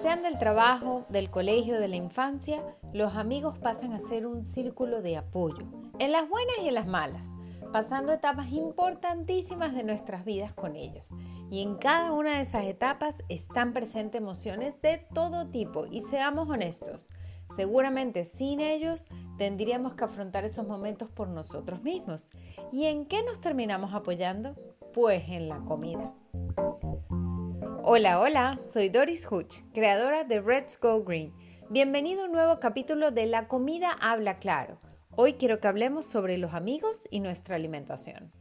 Sean del trabajo, del colegio, de la infancia, los amigos pasan a ser un círculo de apoyo, en las buenas y en las malas, pasando etapas importantísimas de nuestras vidas con ellos. Y en cada una de esas etapas están presentes emociones de todo tipo. Y seamos honestos, seguramente sin ellos tendríamos que afrontar esos momentos por nosotros mismos. ¿Y en qué nos terminamos apoyando? Pues en la comida. Hola, hola, soy Doris Hutch, creadora de Reds Go Green. Bienvenido a un nuevo capítulo de La comida habla claro. Hoy quiero que hablemos sobre los amigos y nuestra alimentación.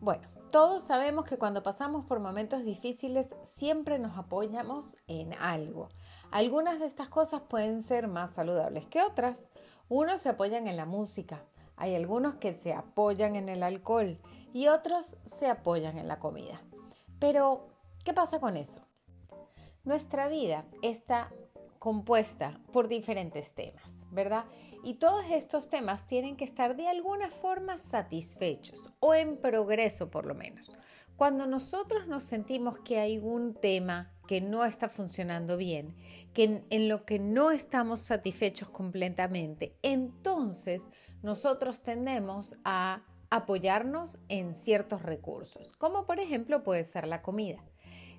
Bueno, todos sabemos que cuando pasamos por momentos difíciles siempre nos apoyamos en algo. Algunas de estas cosas pueden ser más saludables que otras. Unos se apoyan en la música, hay algunos que se apoyan en el alcohol y otros se apoyan en la comida. Pero, ¿Qué pasa con eso? Nuestra vida está compuesta por diferentes temas, ¿verdad? Y todos estos temas tienen que estar de alguna forma satisfechos o en progreso por lo menos. Cuando nosotros nos sentimos que hay un tema que no está funcionando bien, que en, lo que no estamos satisfechos completamente, entonces nosotros tendemos a apoyarnos en ciertos recursos, como por ejemplo puede ser la comida.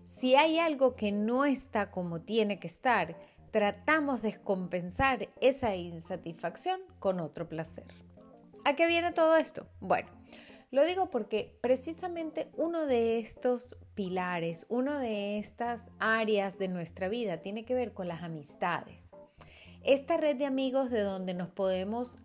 Si hay algo que no está como tiene que estar, tratamos de compensar esa insatisfacción con otro placer. ¿A qué viene todo esto? Bueno, lo digo porque precisamente uno de estos pilares, una de estas áreas de nuestra vida tiene que ver con las amistades. Esta red de amigos de donde nos podemos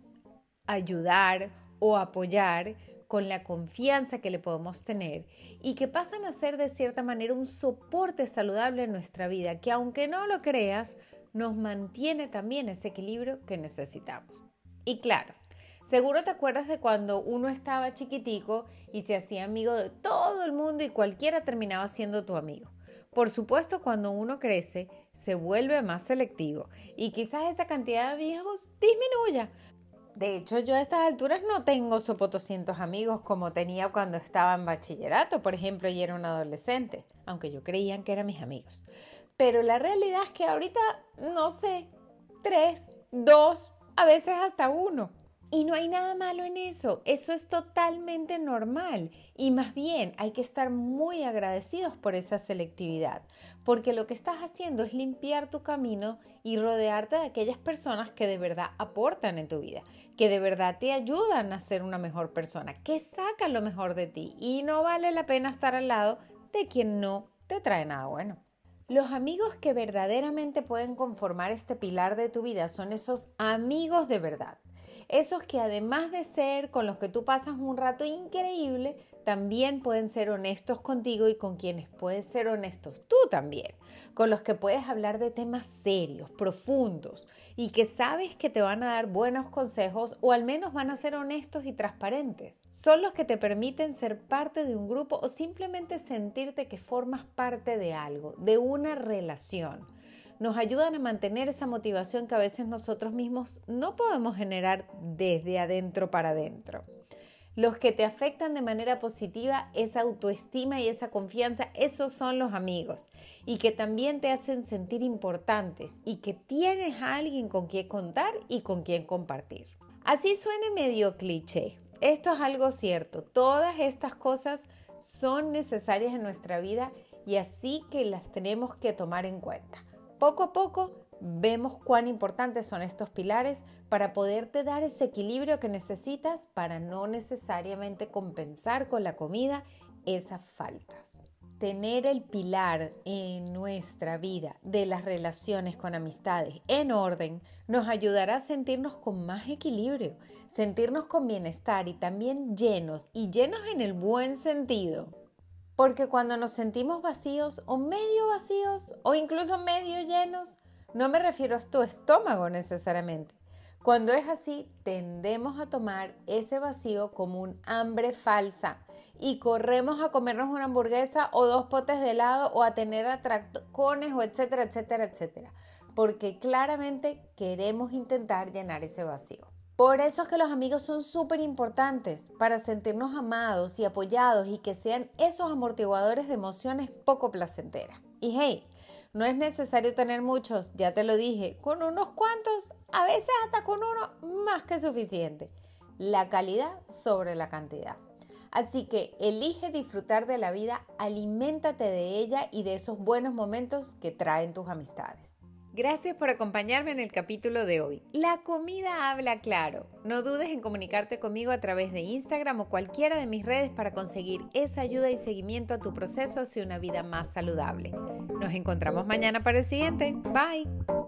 ayudar o apoyar con la confianza que le podemos tener y que pasan a ser de cierta manera un soporte saludable en nuestra vida, que aunque no lo creas, nos mantiene también ese equilibrio que necesitamos. Y claro, seguro te acuerdas de cuando uno estaba chiquitico y se hacía amigo de todo el mundo y cualquiera terminaba siendo tu amigo. Por supuesto, cuando uno crece, se vuelve más selectivo y quizás esa cantidad de viejos disminuya, de hecho, yo a estas alturas no tengo sopotoscientos amigos como tenía cuando estaba en bachillerato, por ejemplo, y era un adolescente, aunque yo creían que eran mis amigos. Pero la realidad es que ahorita, no sé, tres, dos, a veces hasta uno. Y no hay nada malo en eso, eso es totalmente normal y más bien hay que estar muy agradecidos por esa selectividad, porque lo que estás haciendo es limpiar tu camino y rodearte de aquellas personas que de verdad aportan en tu vida, que de verdad te ayudan a ser una mejor persona, que sacan lo mejor de ti y no vale la pena estar al lado de quien no te trae nada bueno. Los amigos que verdaderamente pueden conformar este pilar de tu vida son esos amigos de verdad. Esos que además de ser con los que tú pasas un rato increíble, también pueden ser honestos contigo y con quienes puedes ser honestos tú también. Con los que puedes hablar de temas serios, profundos y que sabes que te van a dar buenos consejos o al menos van a ser honestos y transparentes. Son los que te permiten ser parte de un grupo o simplemente sentirte que formas parte de algo, de una relación nos ayudan a mantener esa motivación que a veces nosotros mismos no podemos generar desde adentro para adentro. Los que te afectan de manera positiva, esa autoestima y esa confianza, esos son los amigos y que también te hacen sentir importantes y que tienes a alguien con quien contar y con quien compartir. Así suene medio cliché. Esto es algo cierto. Todas estas cosas son necesarias en nuestra vida y así que las tenemos que tomar en cuenta. Poco a poco vemos cuán importantes son estos pilares para poderte dar ese equilibrio que necesitas para no necesariamente compensar con la comida esas faltas. Tener el pilar en nuestra vida de las relaciones con amistades en orden nos ayudará a sentirnos con más equilibrio, sentirnos con bienestar y también llenos y llenos en el buen sentido porque cuando nos sentimos vacíos o medio vacíos o incluso medio llenos, no me refiero a tu estómago necesariamente. Cuando es así, tendemos a tomar ese vacío como un hambre falsa y corremos a comernos una hamburguesa o dos potes de helado o a tener atracones o etcétera, etcétera, etcétera. Porque claramente queremos intentar llenar ese vacío. Por eso es que los amigos son súper importantes para sentirnos amados y apoyados y que sean esos amortiguadores de emociones poco placenteras. Y hey, no es necesario tener muchos, ya te lo dije, con unos cuantos, a veces hasta con uno, más que suficiente. La calidad sobre la cantidad. Así que elige disfrutar de la vida, aliméntate de ella y de esos buenos momentos que traen tus amistades. Gracias por acompañarme en el capítulo de hoy. La comida habla claro. No dudes en comunicarte conmigo a través de Instagram o cualquiera de mis redes para conseguir esa ayuda y seguimiento a tu proceso hacia una vida más saludable. Nos encontramos mañana para el siguiente. Bye.